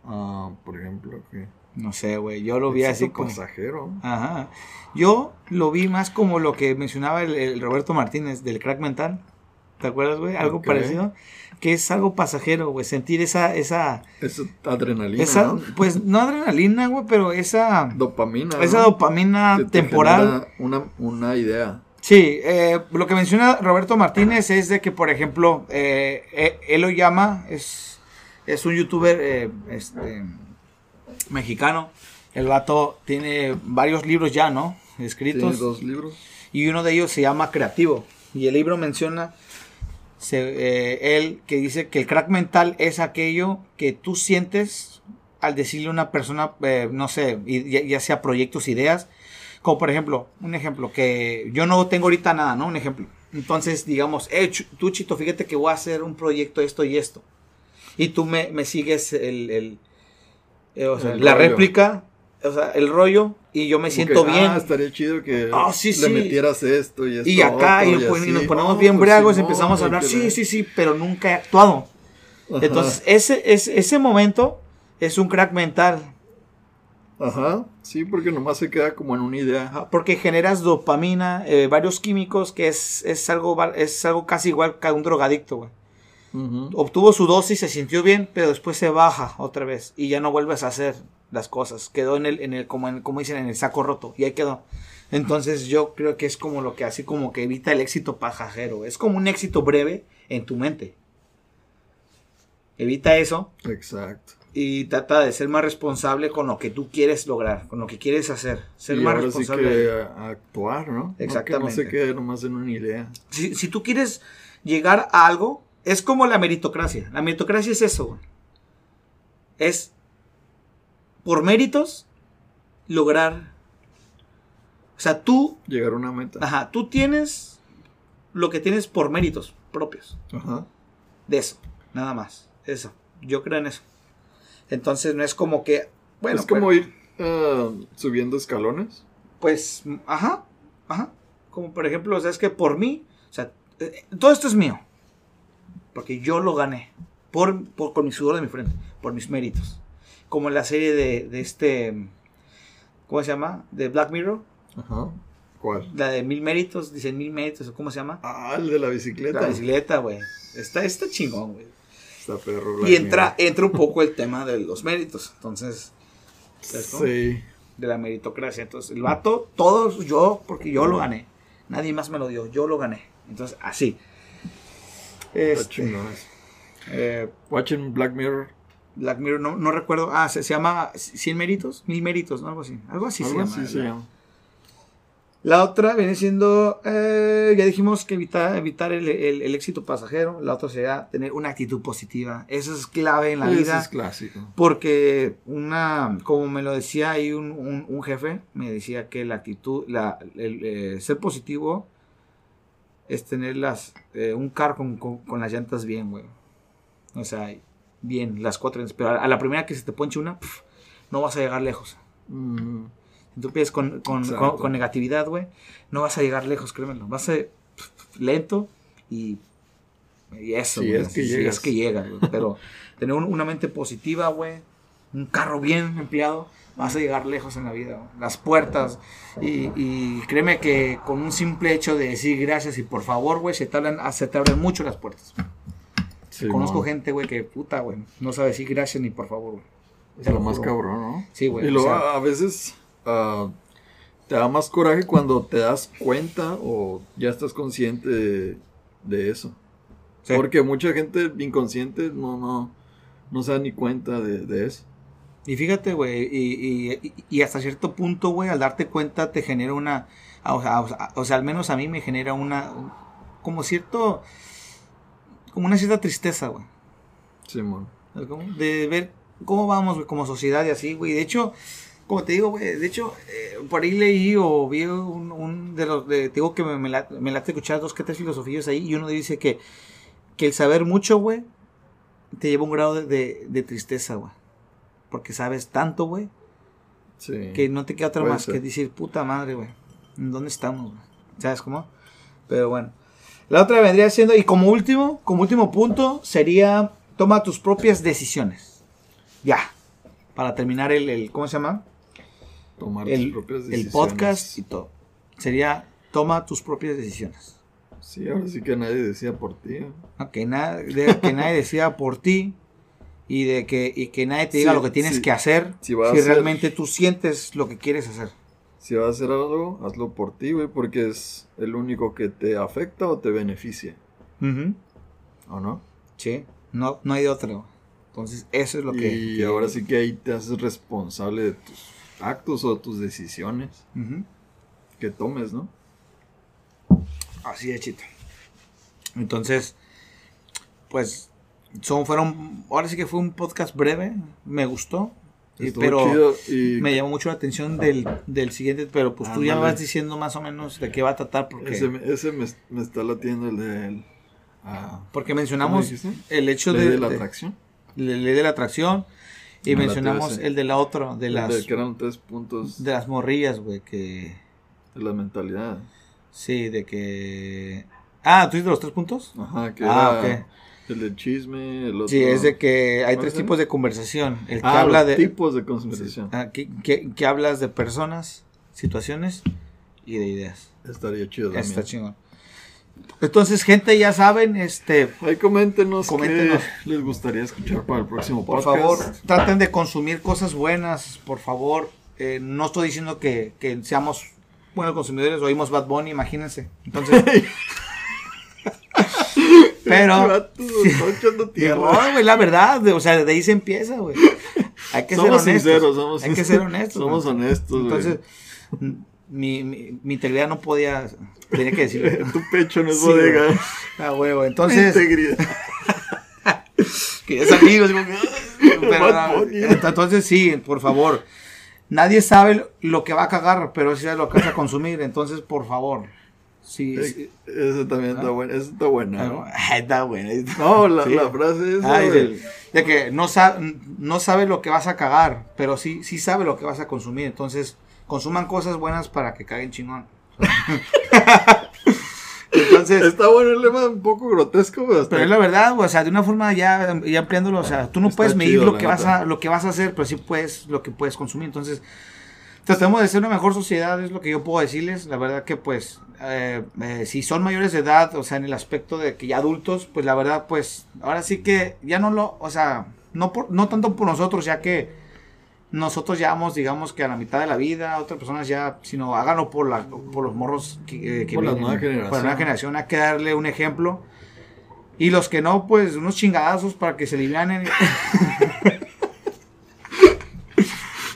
Ah, por ejemplo, que. No sé, güey. Yo lo vi así como. pasajero. Ajá. Yo lo vi más como lo que mencionaba el, el Roberto Martínez del crack mental. ¿Te acuerdas, güey? Algo parecido. Que es algo pasajero, güey. Sentir esa, esa, Es adrenalina. esa, ¿no? pues no adrenalina, güey, pero esa, Dopamina. esa ¿no? dopamina te temporal. Una, una idea. Sí, eh, lo que menciona Roberto Martínez es de que, por ejemplo, eh, eh, él lo llama, es, es un youtuber eh, este, mexicano. El vato tiene varios libros ya, ¿no? Escritos. Tiene dos libros. y uno de ellos se llama Creativo. Y el libro menciona se- eh, él que dice que el crack mental es aquello que tú sientes al decirle a una persona, eh, no sé, y- ya, ya sea proyectos, ideas, como por ejemplo, un ejemplo, que yo no tengo ahorita nada, ¿no? Un ejemplo. Entonces, digamos, eh, tú, Chito, fíjate que voy a hacer un proyecto, esto y esto. Y tú me, me sigues el, el- eh, o sea, El la rollo. réplica, o sea, el rollo, y yo me Como siento que, bien. Ah, estaría chido que Ah, sí, le sí. metieras esto y esto. y acá, y, otro, pues, y nos ponemos Oh, bien pues, briagos, empezamos a hablar, sí, sí, sí, pero nunca he actuado. Ajá. Entonces, ese, ese, ese momento es un crack mental. Ajá, sí, porque nomás se queda como en una idea. Ajá, Porque generas dopamina, eh, varios químicos, que es, es, algo, es algo casi igual que un drogadicto, güey. Obtuvo su dosis, se sintió bien, pero después se baja otra vez y ya no vuelves a hacer las cosas. Quedó en el, en el como, en- como dicen, en el saco roto y ahí quedó. Entonces yo creo que es como lo que así como que evita el éxito pasajero. Es como un éxito breve en tu mente. Evita eso Exacto. y trata de ser más responsable con lo que tú quieres lograr, con lo que quieres hacer. Ser y más ahora sí responsable. que a- actuar, ¿no? No Exactamente. que no se quede nomás en una idea. si, si tú quieres llegar a algo, es como la meritocracia. La meritocracia es eso. Es por méritos lograr. O sea, tú, Llegar a una meta. ajá, tú tienes lo que tienes por méritos propios. Ajá. De eso, nada más. Eso. Yo creo en eso. Entonces no es como que, bueno, es como ir ah, subiendo escalones. pues, ajá, ajá. Como por ejemplo, o sea, es que por mí, o sea, eh, todo esto es mío. Porque yo lo gané. Por, por- con mi sudor de mi frente. Por mis méritos. Como en la serie de, de este. ¿Cómo se llama? De Black Mirror. Ajá. ¿Cuál? La de mil méritos. Dicen mil méritos. ¿o ¿Cómo se llama? Ah, el de la bicicleta. La bicicleta, güey. Está, está chingón, güey. Está perro. Black Y entra, Mirror. entra un poco el tema de los méritos. Entonces, ¿sabes cómo? Sí. de la meritocracia. Entonces, el vato, todos yo, porque yo lo gané. Nadie más me lo dio, yo lo gané. Entonces, así. Está Este, eh, Watching Black Mirror. Black Mirror, no, no recuerdo. Ah, se, se llama 100 méritos, 1000 méritos, ¿no? Algo así. Algo así Algo se llama. así se llama. La otra viene siendo, eh, ya dijimos que evitar, evitar el, el- el éxito pasajero. La otra sería tener una actitud positiva. Eso es clave en la vida. es clásico. Porque una, como me lo decía ahí un, un- un jefe, me decía que la actitud, la, el, eh, ser positivo es tener las, eh, un carro con, con- con las llantas bien, güey. O sea, bien, las cuatro. Pero a, la primera que se te ponche una, pf, no vas a llegar lejos. Mm, Si tú piensas con, con, con- con negatividad, güey, no vas a llegar lejos, créemelo. Vas a pf, lento y, y eso, güey, es que llegas. es que llegas, güey. Pero tener un- una mente positiva, güey, un carro bien empleado, vas a llegar lejos en la vida. Las puertas. Y, y créeme que con un simple hecho de decir gracias y por favor, güey, se te abren, se te abren mucho las puertas. Sí, Conozco gente, güey, que puta, güey, no sabe decir gracias ni por favor, güey. Es lo más cabrón, ¿no? Sí, güey. Y o luego sea, a veces ah, te da más coraje cuando te das cuenta o ya estás consciente de, de eso. sí. Porque mucha gente inconsciente no, no, no se da ni cuenta de, de eso. Y fíjate, güey, y, y- y hasta cierto punto, güey, al darte cuenta te genera una, o sea, o sea, o sea, al menos a mí me genera una, como cierto, como una cierta tristeza, güey. ¿sabes cómo? de ver cómo vamos, güey, como sociedad y así, güey. De hecho, como te digo, güey, de hecho, eh, por ahí leí o vi un, un de los, de, te digo que me, me, la- me late escuchar dos que tres filosofías ahí y uno dice que, que el saber mucho, güey, te lleva un grado de, de, de tristeza, güey. Porque sabes tanto, güey, Sí. que no te queda otra más ser. que decir, puta madre, güey. ¿En dónde estamos, güey? ¿Sabes cómo? Pero bueno. La otra vendría siendo, y como último, como último punto, sería toma tus propias decisiones. Ya. Para terminar el, el- ¿cómo se llama? Tomar tus El, propias el decisiones. podcast y todo. Sería toma tus propias decisiones. Sí, ahora sí que nadie decía por ti. ¿no? Que, na- de- que nadie decida por ti y de que, y que nadie te diga Sí, lo que tienes sí. que hacer Si realmente tú sientes lo que quieres hacer. Si vas a hacer algo, hazlo por ti, güey, porque es el único que te afecta o te beneficia. ¿O no? Sí, no, no hay de güey. Entonces, eso es lo que. y ahora sí que ahí te haces responsable de tus actos o tus decisiones que tomes, ¿no? Así es, chito. Entonces, pues, son, fueron. Ahora sí que fue un podcast breve, me gustó. Estuvo pero y me llamó mucho la atención del, del siguiente. Pero pues tú ya vas diciendo más o menos de qué va a tratar. Porque, ese, me- ese me, me está latiendo el de él. Ah, porque ¿cómo mencionamos el hecho de, de la de- atracción. la ley de la atracción. Y Me late mencionamos el de la otra, de El las, de que eran tres puntos de las morrillas, güey, que... de la mentalidad. Sí, de que... Ah, ¿tú dices de los tres puntos? Ajá, que Ah, era ok. El del chisme, el otro. Sí, es de que hay ¿Cuál tres tipos de conversación. El que Ah, habla los de... tipos de conversación. Ah, que, que- que hablas de personas, situaciones y de ideas. Estaría chido también. Está chingón. Entonces, gente, ya saben, este, Ahí coméntenos, Coméntenos. qué les gustaría escuchar para el próximo por podcast. favor, traten de consumir cosas buenas, por favor. Eh, no estoy diciendo que, que seamos buenos consumidores, oímos Bad Bunny, imagínense. Entonces, pero... No, güey, la verdad, o sea, de ahí se empieza, güey. Hay que somos ser honestos. sinceros, somos Hay que ser honestos. Somos honestos, güey. Entonces, mi, mi, mi integridad no podía, tenía que decirlo. tu pecho no es Sí, bodega. güey. Ah, huevo. Entonces, Integridad. que pero, entonces, sí, por favor. Nadie sabe lo que va a cagar, pero sí sabe lo que vas a consumir. Entonces, por favor. Sí, sí. Ese también está bueno. Ese está bueno. ¿no? Ah, Está bueno. No, la, Sí. la frase es. Ah, de que no, sa- no sabe lo que vas a cagar, pero sí, sí sabe lo que vas a consumir. Entonces, consuman cosas buenas para que caguen chingón. Entonces, Está bueno el lema, un poco grotesco, pero, es la verdad, o sea, de una forma ya, ya ampliándolo, o sea, tú no puedes medir chido, lo que vas a, lo que vas a hacer, pero sí puedes, lo que puedes consumir. Entonces, tratemos de ser una mejor sociedad, es lo que yo puedo decirles. La verdad que, pues, eh, eh, si son mayores de edad, o sea, en el aspecto de que ya adultos, pues la verdad, pues, ahora sí que ya no lo, o sea, no, por, no tanto por nosotros, ya que nosotros ya vamos, digamos que a la mitad de la vida, otras personas ya, sino háganlo por, la, por los morros que, eh, que Por la vienen, nueva Por la generación. nueva generación, hay que darle un ejemplo. Y los que no, pues unos chingadazos para que se livianen.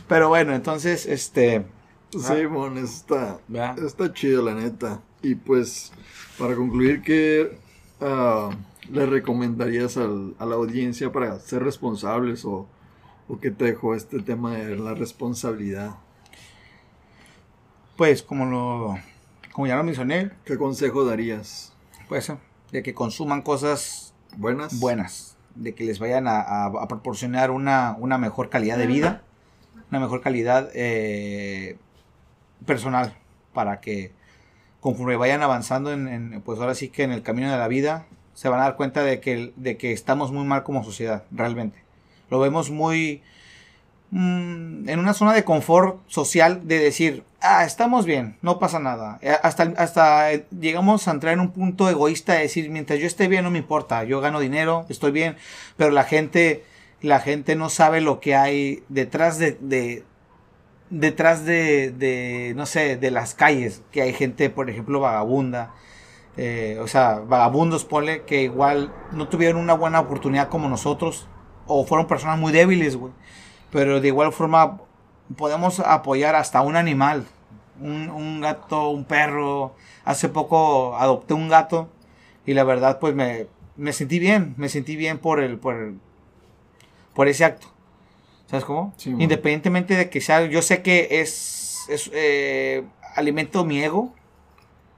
Pero bueno, entonces, este. Sí, mon, está, está chido, la neta. Y pues, para concluir, ¿qué ah, le recomendarías al- a la audiencia para ser responsables o, o qué te dejó este tema de la responsabilidad? Pues como lo. Como ya lo mencioné, ¿Qué consejo darías? pues de que consuman cosas ¿Buenas? buenas, de que les vayan a, a- a proporcionar una, una mejor calidad de vida, una mejor calidad eh, personal, para que conforme vayan avanzando en, pues ahora sí que en el camino de la vida, se van a dar cuenta de que, de que estamos muy mal como sociedad, realmente. Lo vemos muy mm, en una zona de confort social de decir, ah, estamos bien, no pasa nada. Eh, Hasta, hasta eh, llegamos a entrar en un punto egoísta de decir, mientras yo esté bien no me importa, yo gano dinero, estoy bien, pero la gente, la gente no sabe lo que hay detrás de, de- detrás de, de, no sé, de las calles, que hay gente, por ejemplo, vagabunda, eh, o sea, vagabundos, ponle, que igual no tuvieron una buena oportunidad como nosotros, o fueron personas muy débiles, güey. Pero de igual forma podemos apoyar hasta un animal, un, un gato, un perro. Hace poco adopté un gato y la verdad pues me, me sentí bien, me sentí bien por el, por el- por ese acto. ¿Sabes cómo? Sí. Independientemente de que sea, yo sé que es, es eh, alimento mi ego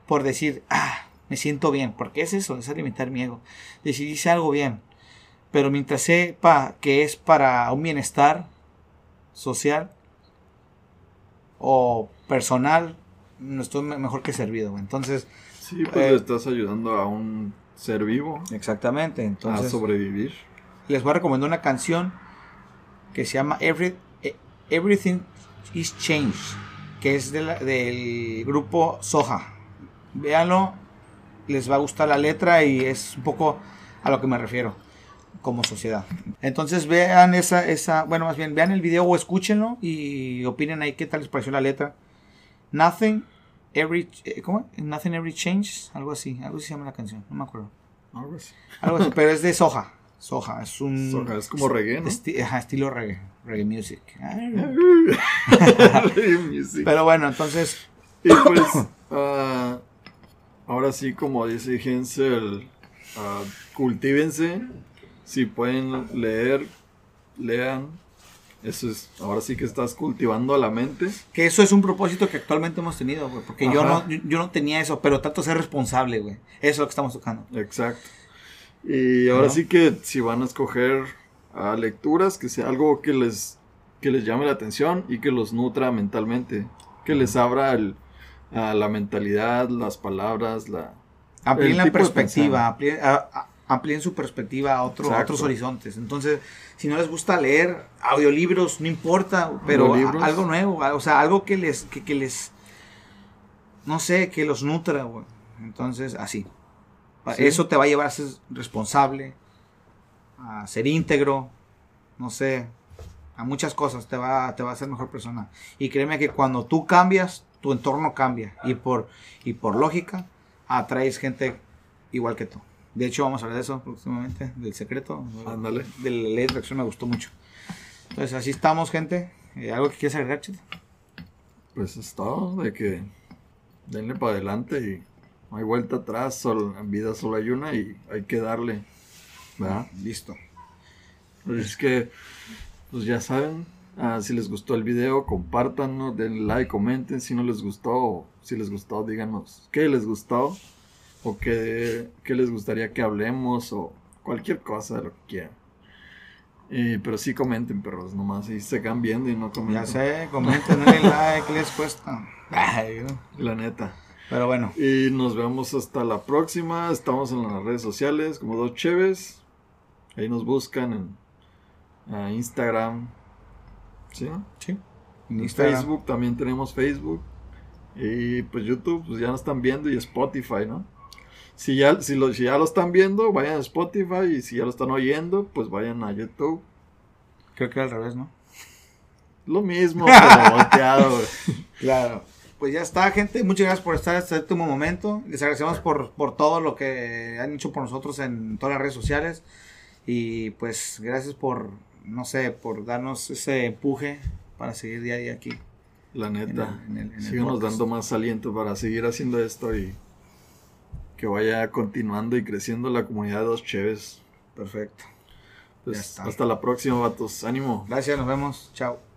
por decir, ah, me siento bien, porque es eso, es alimentar mi ego. Decir, hice algo bien, pero mientras sepa que es para un bienestar social o personal, no estoy me- mejor que servido. Entonces, Sí, pues Eh, le estás ayudando a un ser vivo exactamente. a Entonces, sobrevivir. les voy a recomendar una canción que se llama Every- eh, Everything is Changed, que es de la- del grupo Soja. Véanlo, les va a gustar la letra y es un poco a lo que me refiero como sociedad. Entonces vean esa, esa, bueno, más bien vean el video o escúchenlo y opinen ahí qué tal les pareció la letra. Nothing every, eh, ¿cómo? Nothing every changes, algo así, algo así se llama la canción, no me acuerdo. Algo así, pero es de Soja. Soja, es un Soja, es como reggae, ¿no? esti- ajá, estilo reggae, reggae music. Music. Pero bueno, entonces, Y pues, ah, ahora sí, como dice Hensel, ah, cultívense. Si pueden leer, lean. Eso es, ahora sí que estás cultivando a la mente. que eso es un propósito que actualmente hemos tenido, güey, porque yo no, yo, yo no tenía eso, pero trato de ser responsable, güey. Eso es lo que estamos tocando. Exacto. Y ahora sí que si van a escoger a lecturas, que sea algo que les, que les llame la atención y que los nutra mentalmente, que les abra el, a la mentalidad, las palabras, la... Amplíen la perspectiva, amplíen, a- a- amplíen su perspectiva a, otro- a otros horizontes. Entonces, si no les gusta leer audiolibros, no importa, pero algo nuevo, o sea, algo que les, que, que les, no sé, que los nutra, güey. Entonces, así. Sí. Eso te va a llevar a ser responsable, a ser íntegro, no sé, a muchas cosas, te va, te va a hacer mejor persona. Y créeme que cuando tú cambias, tu entorno cambia. Y por, y por lógica, atraes gente igual que tú. De hecho, vamos a hablar de eso próximamente, del secreto. Ándale. De la ley de atracción me gustó mucho. Entonces, así estamos, gente. Eh, ¿Algo que quieras agregar, Chito? Pues es todo, de que denle para adelante y no hay vuelta atrás, sol- en vida solo hay una y hay que darle, ¿verdad? Listo. Pues es que, pues ya saben, ah, si les gustó el video, compártanlo, denle like, comenten si no les gustó, si les gustó, díganos qué les gustó, o qué, qué les gustaría que hablemos, o cualquier cosa de lo que quieran. Y, pero sí comenten, perros, nomás ahí se quedan viendo y no comentan. Ya sé, comenten, denle like, ¿qué les cuesta? Ay, ¿no? La neta. Pero bueno, Y nos vemos hasta la próxima. Estamos en las redes sociales como Dos Cheves. Ahí nos buscan en Instagram. ¿Sí? sí. En Instagram. Facebook también tenemos Facebook. Y pues YouTube, pues ya nos están viendo y Spotify, ¿no? Si ya, si, lo, si ya lo están viendo, vayan a Spotify. Y si ya lo están oyendo, pues vayan a YouTube. Creo que al revés, ¿no? Lo mismo, pero volteado. Claro. Pues ya está, gente. Muchas gracias por estar hasta este último momento. Les agradecemos por, por todo lo que han hecho por nosotros en todas las redes sociales. Y pues gracias por, no sé, por darnos ese empuje para seguir día a día aquí. La neta. Síganos dando más aliento para seguir haciendo esto y que vaya continuando y creciendo la comunidad de Dos Cheves. Perfecto. Pues, hasta la próxima, vatos. Ánimo. Gracias, nos vemos. Chao.